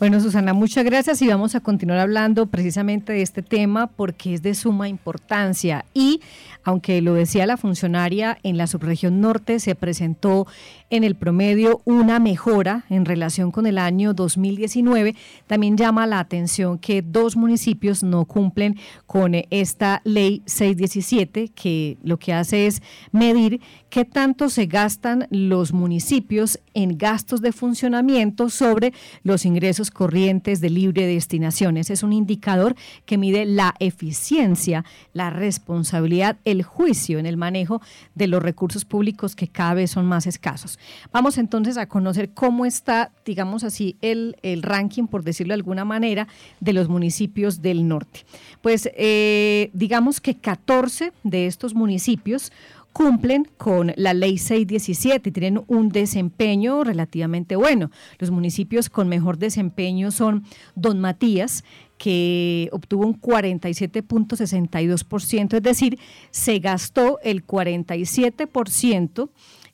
Bueno, Susana, muchas gracias y vamos a continuar hablando precisamente de este tema porque es de suma importancia. Y aunque lo decía la funcionaria, en la subregión norte se presentó en el promedio una mejora en relación con el año 2019. También llama la atención que dos municipios no cumplen con esta ley 617, que lo que hace es medir qué tanto se gastan los municipios en gastos de funcionamiento sobre los ingresos corrientes de libre destinaciones. Es un indicador que mide la eficiencia, la responsabilidad, el juicio en el manejo de los recursos públicos que cada vez son más escasos. Vamos entonces a conocer cómo está, digamos así, el, el ranking, por decirlo de alguna manera, de los municipios del norte. Pues eh, digamos que 14 de estos municipios cumplen con la ley 617 y tienen un desempeño relativamente bueno. Los municipios con mejor desempeño son Don Matías, que obtuvo un 47.62%, es decir, se gastó el 47%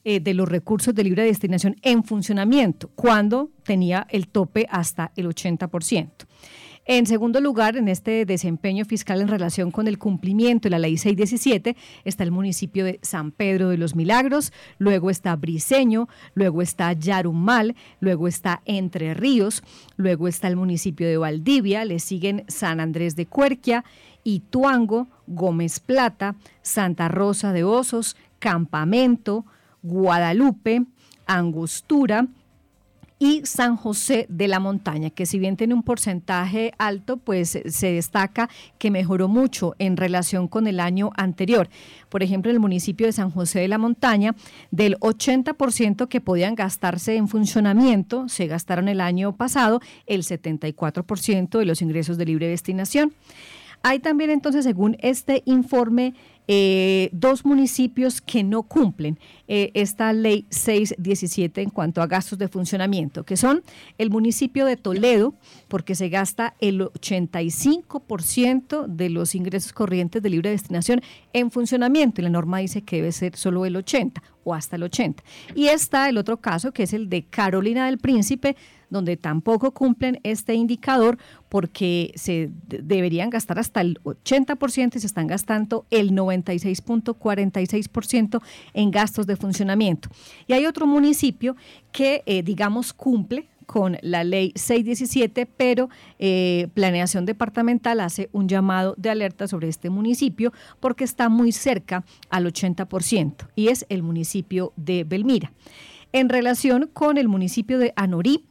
eh, de los recursos de libre destinación en funcionamiento, cuando tenía el tope hasta el 80%. En segundo lugar, en este desempeño fiscal en relación con el cumplimiento de la ley 617, está el municipio de San Pedro de los Milagros, luego está Briseño, luego está Yarumal, luego está Entre Ríos, luego está el municipio de Valdivia, le siguen San Andrés de Cuerquia, Ituango, Gómez Plata, Santa Rosa de Osos, Campamento, Guadalupe, Angostura, y San José de la Montaña, que si bien tiene un porcentaje alto, pues se destaca que mejoró mucho en relación con el año anterior. Por ejemplo, en el municipio de San José de la Montaña, del 80% que podían gastarse en funcionamiento, se gastaron el año pasado el 74% de los ingresos de libre destinación. Hay también entonces, según este informe, eh, dos municipios que no cumplen eh, esta ley 617 en cuanto a gastos de funcionamiento, que son el municipio de Toledo, porque se gasta el 85% de los ingresos corrientes de libre destinación en funcionamiento y la norma dice que debe ser solo el 80 o hasta el 80. Y está el otro caso que es el de Carolina del Príncipe, donde tampoco cumplen este indicador porque se deberían gastar hasta el 80% y se están gastando el 96.46% en gastos de funcionamiento. Y hay otro municipio que, eh, digamos, cumple con la ley 617, pero eh, Planeación Departamental hace un llamado de alerta sobre este municipio porque está muy cerca al 80% y es el municipio de Belmira. En relación con el municipio de Anorí,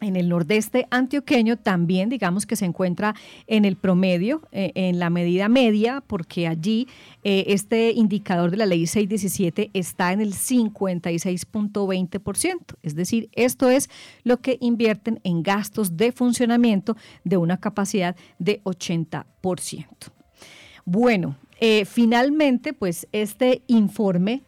en el nordeste antioqueño también digamos que se encuentra en el promedio, eh, en la medida media, porque allí eh, este indicador de la ley 617 está en el 56.20%. Es decir, esto es lo que invierten en gastos de funcionamiento de una capacidad de 80%. Bueno, eh, finalmente, pues este informe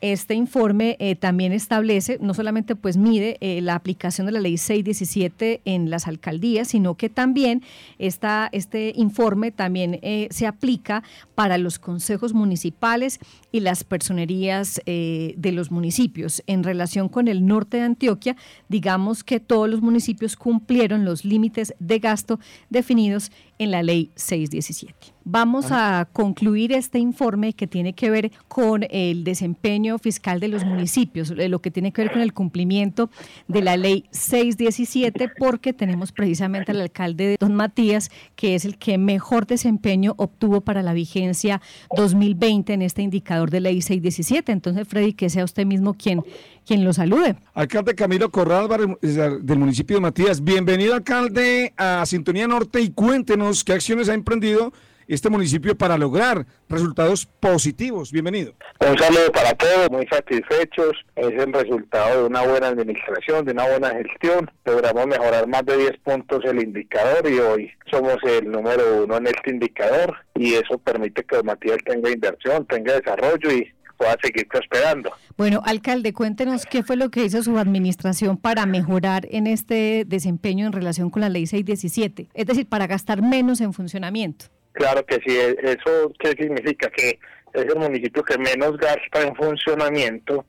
este informe eh, también establece, no solamente pues mide eh, la aplicación de la ley 617 en las alcaldías, sino que también está, este informe también eh, se aplica para los consejos municipales y las personerías de los municipios. En relación con el norte de Antioquia, digamos que todos los municipios cumplieron los límites de gasto definidos en la ley 617. Vamos a concluir este informe que tiene que ver con el desempeño fiscal de los municipios, lo que tiene que ver con el cumplimiento de la ley 617, porque tenemos precisamente al alcalde de Don Matías, que es el que mejor desempeño obtuvo para la vigencia 2020 en este indicador de ley 617. Entonces, Freddy, que sea usted mismo quien, quien lo salude. Alcalde Camilo Corral del municipio de Matías, bienvenido alcalde a Sintonía Norte y cuéntenos qué acciones ha emprendido este municipio para lograr resultados positivos. Bienvenido. Un saludo para todos, muy satisfechos. Es el resultado de una buena administración, de una buena gestión. Logramos mejorar más de 10 puntos el indicador y hoy somos el número uno en este indicador y eso permite que Matías tenga inversión, tenga desarrollo y pueda seguir prosperando. Bueno, alcalde, cuéntenos qué fue lo que hizo su administración para mejorar en este desempeño en relación con la ley 617, es decir, para gastar menos en funcionamiento. Claro que sí, eso qué significa que es el municipio que menos gasta en funcionamiento,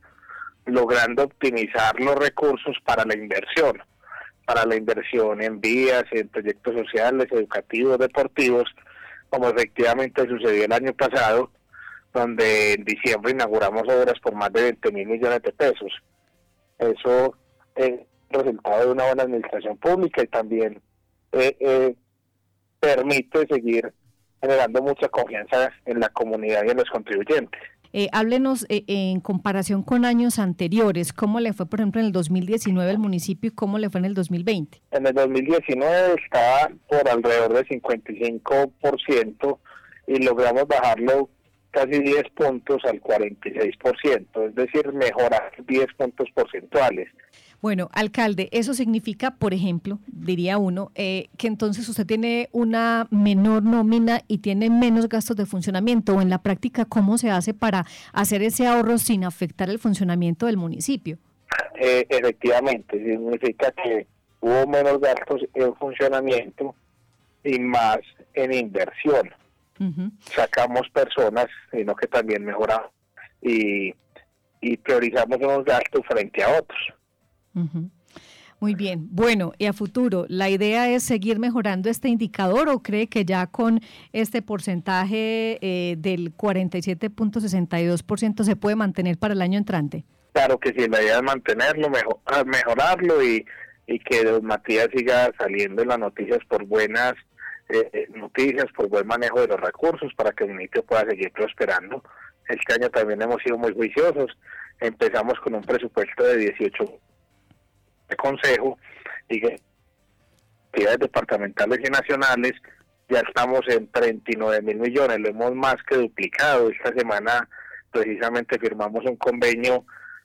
logrando optimizar los recursos para la inversión, para la inversión en vías, en proyectos sociales, educativos, deportivos, como efectivamente sucedió el año pasado, donde en diciembre inauguramos obras por más de 20 mil millones de pesos. Eso es resultado de una buena administración pública y también eh, eh, permite seguir generando mucha confianza en la comunidad y en los contribuyentes. Eh, háblenos eh, en comparación con años anteriores, ¿cómo le fue, por ejemplo, en el 2019 el municipio y cómo le fue en el 2020? En el 2019 estaba por alrededor del 55% y logramos bajarlo casi 10 puntos al 46%, es decir, mejorar 10 puntos porcentuales. Bueno, alcalde, eso significa, por ejemplo, diría uno, eh, que entonces usted tiene una menor nómina y tiene menos gastos de funcionamiento. O en la práctica, ¿cómo se hace para hacer ese ahorro sin afectar el funcionamiento del municipio? Eh, efectivamente, significa que hubo menos gastos en funcionamiento y más en inversión. Sacamos personas, sino que también mejoramos y, y priorizamos unos gastos frente a otros. Muy bien. Bueno, y a futuro, ¿la idea es seguir mejorando este indicador o cree que ya con este porcentaje eh, del 47.62% se puede mantener para el año entrante? Claro que sí, la idea es mantenerlo, mejor, ah, mejorarlo y, y que Don Matías siga saliendo en las noticias por buenas eh, noticias, por buen manejo de los recursos para que el municipio pueda seguir prosperando. Este año también hemos sido muy juiciosos. Empezamos con un presupuesto de 18 consejo y que actividades departamentales y nacionales ya estamos en 39 mil millones, lo hemos más que duplicado. Esta semana precisamente firmamos un convenio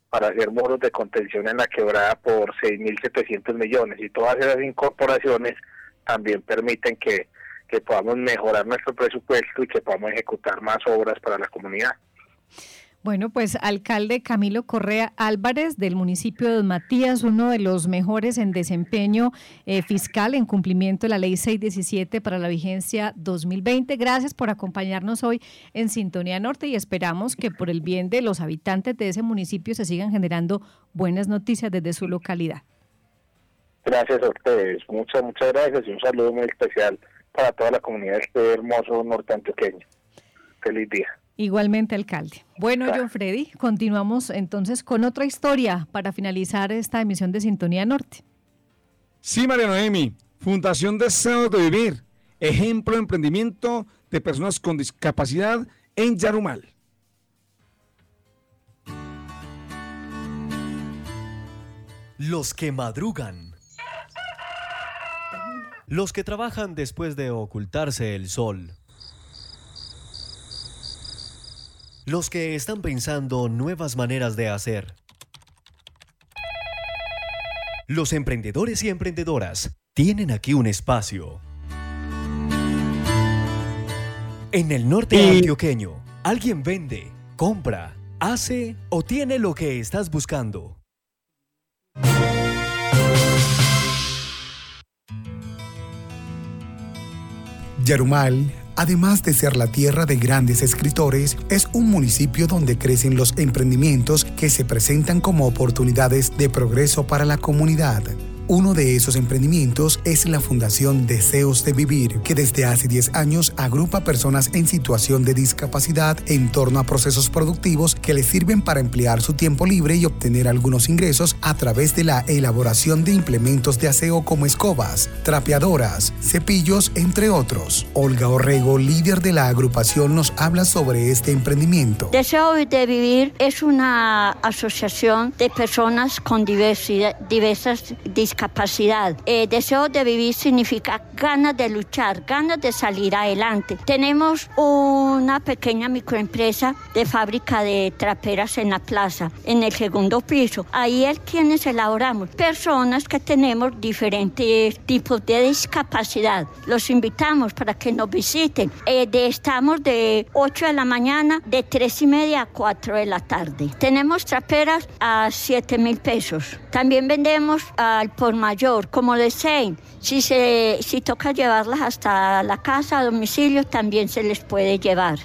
para hacer muros de contención en la quebrada por 6.700 millones y todas esas incorporaciones también permiten que, que podamos mejorar nuestro presupuesto y que podamos ejecutar más obras para la comunidad. Bueno, pues alcalde Camilo Correa Álvarez del municipio de Matías, uno de los mejores en desempeño eh, fiscal en cumplimiento de la ley 617 para la vigencia 2020. Gracias por acompañarnos hoy en Sintonía Norte y esperamos que por el bien de los habitantes de ese municipio se sigan generando buenas noticias desde su localidad. Gracias a ustedes, muchas, muchas gracias y un saludo muy especial para toda la comunidad de este hermoso norte antioqueño. Feliz día. Igualmente, alcalde. Bueno, John Freddy, continuamos entonces con otra historia para finalizar esta emisión de Sintonía Norte. Sí, María Noemi, Fundación Deseos de Vivir, ejemplo de emprendimiento de personas con discapacidad en Yarumal. Los que madrugan los que trabajan después de ocultarse el sol. Los que están pensando nuevas maneras de hacer. Los emprendedores y emprendedoras tienen aquí un espacio. En el norte antioqueño, alguien vende, compra, hace o tiene lo que estás buscando. Yarumal, además de ser la tierra de grandes escritores, es un municipio donde crecen los emprendimientos que se presentan como oportunidades de progreso para la comunidad. Uno de esos emprendimientos es la Fundación Deseos de Vivir, que desde hace 10 años agrupa personas en situación de discapacidad en torno a procesos productivos que les sirven para emplear su tiempo libre y obtener algunos ingresos a través de la elaboración de implementos de aseo como escobas, trapeadoras, cepillos, entre otros. Olga Orrego, líder de la agrupación, nos habla sobre este emprendimiento. Deseos de Vivir es una asociación de personas con diversas discapacidades capacidad. Eh, deseo de vivir significa ganas de luchar, ganas de salir adelante. Tenemos una pequeña microempresa de fábrica de traperas en la plaza, en el segundo piso. Ahí es quienes elaboramos. Personas que tenemos diferentes tipos de discapacidad. Los invitamos para que nos visiten. Eh, estamos de 8 de la mañana, de 3 y media a 4 de la tarde. Tenemos traperas a 7 mil pesos. También vendemos al por mayor, como deseen. Si, se, si toca llevarlas hasta la casa, a domicilio, también se les puede llevar.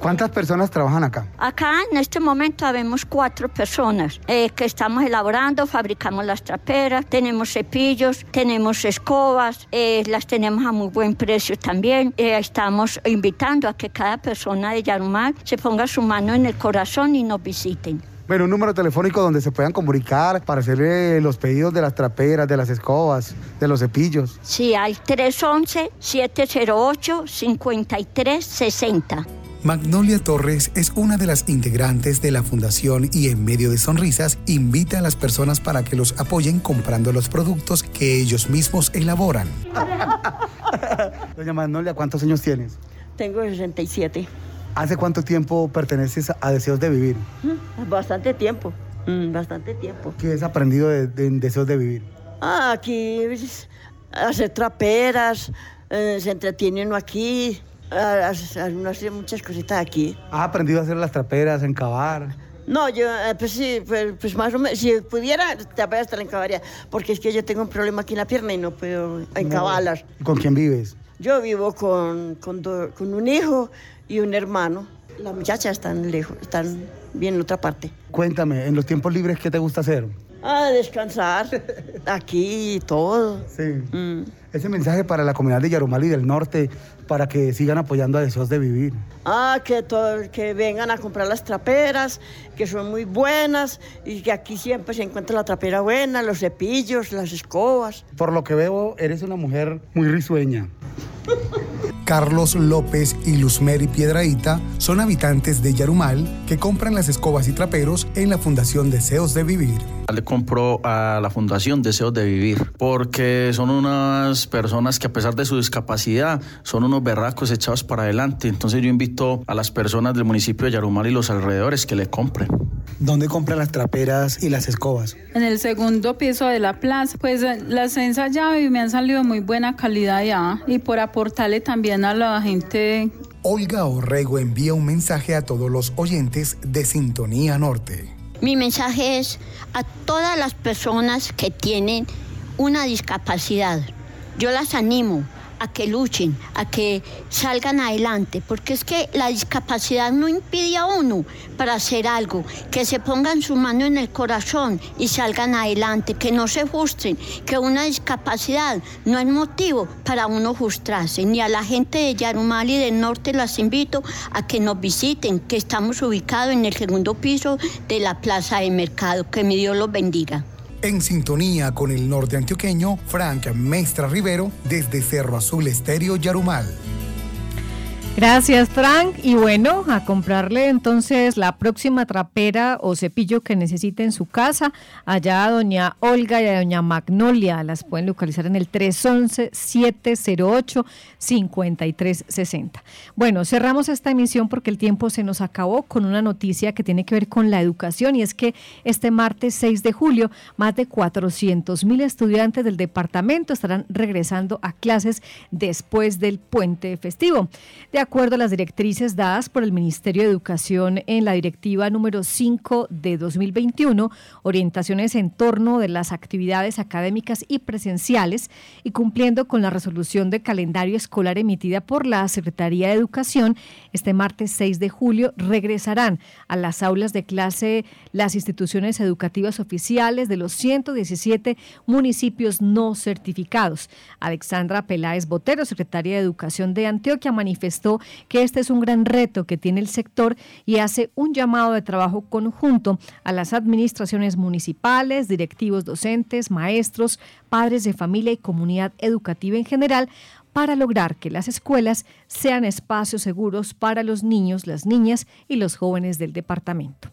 ¿cuántas personas trabajan acá? Acá en este momento habemos cuatro personas eh, que estamos elaborando, fabricamos las traperas, tenemos cepillos, tenemos escobas, eh, las tenemos a muy buen precio también. Eh, estamos invitando a que cada persona de Yarumal se ponga su mano en el corazón y nos visiten. Bueno, un número telefónico donde se puedan comunicar para hacer los pedidos de las traperas, de las escobas, de los cepillos. Sí, al 311-708-5360. Magnolia Torres es una de las integrantes de la fundación y en medio de sonrisas invita a las personas para que los apoyen comprando los productos que ellos mismos elaboran. [LAUGHS] Doña Magnolia, ¿cuántos años tienes? Tengo 67. ¿Hace cuánto tiempo perteneces a Deseos de Vivir? Mm, bastante tiempo, mm, bastante tiempo. ¿Qué has aprendido de, Deseos de Vivir? Ah, aquí hacer traperas, eh, se entretiene uno aquí, uno hace muchas cositas aquí. ¿Has aprendido a hacer las traperas, encavar? No, yo, eh, pues sí, pues, pues, más o menos, si pudiera, te la encabaría, porque es que yo tengo un problema aquí en la pierna y no puedo encabarlas. ¿Con quién vives? Yo vivo con, con, con un hijo y un hermano. Las muchachas están lejos, están bien en otra parte. Cuéntame, en los tiempos libres, ¿qué te gusta hacer? Ah, descansar. [LAUGHS] Aquí todo. Sí. Mm. Ese mensaje para la comunidad de Yarumal y del norte, para que sigan apoyando a Deseos de Vivir. Ah, que, todo, que vengan a comprar las traperas, que son muy buenas y que aquí siempre se encuentra la trapera buena, los cepillos, las escobas. Por lo que veo, eres una mujer muy risueña. [LAUGHS] Carlos López y Luzmeri Piedraíta son habitantes de Yarumal que compran las escobas y traperos en la Fundación Deseos de Vivir. Le compro a la Fundación Deseos de Vivir porque son unas personas que a pesar de su discapacidad son unos berracos echados para adelante. Entonces yo invito a las personas del municipio de Yarumal y los alrededores que le compren. ¿Dónde compran las traperas y las escobas? En el segundo piso de la plaza. Pues las he ensayado y me han salido de muy buena calidad ya. Y por aportarle también a la gente. Olga Orrego envía un mensaje a todos los oyentes de Sintonía Norte. Mi mensaje es a todas las personas que tienen una discapacidad. Yo las animo a que luchen, a que salgan adelante, porque es que la discapacidad no impide a uno para hacer algo, que se pongan su mano en el corazón y salgan adelante, que no se frustren, que una discapacidad no es motivo para uno frustrarse, ni a la gente de Yarumal y del norte las invito a que nos visiten, que estamos ubicados en el segundo piso de la Plaza de Mercado, que mi Dios los bendiga en sintonía con el norte antioqueño Frank Mestra Rivero desde Cerro Azul Estéreo Yarumal. Gracias, Frank. Y bueno, a comprarle entonces la próxima trapera o cepillo que necesite en su casa. Allá a doña Olga y a doña Magnolia las pueden localizar en el 311-708-5360. Bueno, cerramos esta emisión porque el tiempo se nos acabó con una noticia que tiene que ver con la educación y es que este martes 6 de julio más de 400 mil estudiantes del departamento estarán regresando a clases después del puente festivo. De acuerdo a las directrices dadas por el Ministerio de Educación en la directiva número 5 de 2021, orientaciones en torno de las actividades académicas y presenciales y cumpliendo con la resolución de calendario escolar emitida por la Secretaría de Educación, este martes 6 de julio regresarán a las aulas de clase las instituciones educativas oficiales de los 117 municipios no certificados. Alexandra Peláez Botero, secretaria de Educación de Antioquia, manifestó que este es un gran reto que tiene el sector y hace un llamado de trabajo conjunto a las administraciones municipales, directivos docentes, maestros, padres de familia y comunidad educativa en general para lograr que las escuelas sean espacios seguros para los niños, las niñas y los jóvenes del departamento.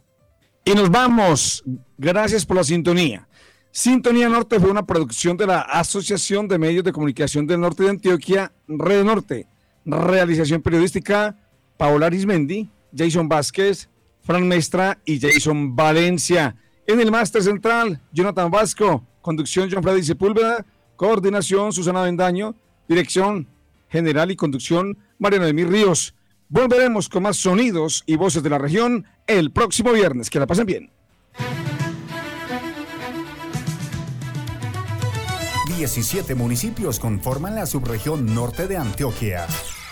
Y nos vamos. Gracias por la sintonía. Sintonía Norte fue una producción de la Asociación de Medios de Comunicación del Norte de Antioquia, Red Norte. Realización periodística, Paola Arismendi, Jason Vázquez, Fran Mestra y Jason Valencia. En el máster central, Jonathan Vasco. Conducción, John Freddy Sepúlveda. Coordinación, Susana Vendaño. Dirección general y conducción, Mariano de Mis Ríos. Volveremos con más sonidos y voces de la región el próximo viernes. Que la pasen bien. 17 municipios conforman la subregión norte de Antioquia.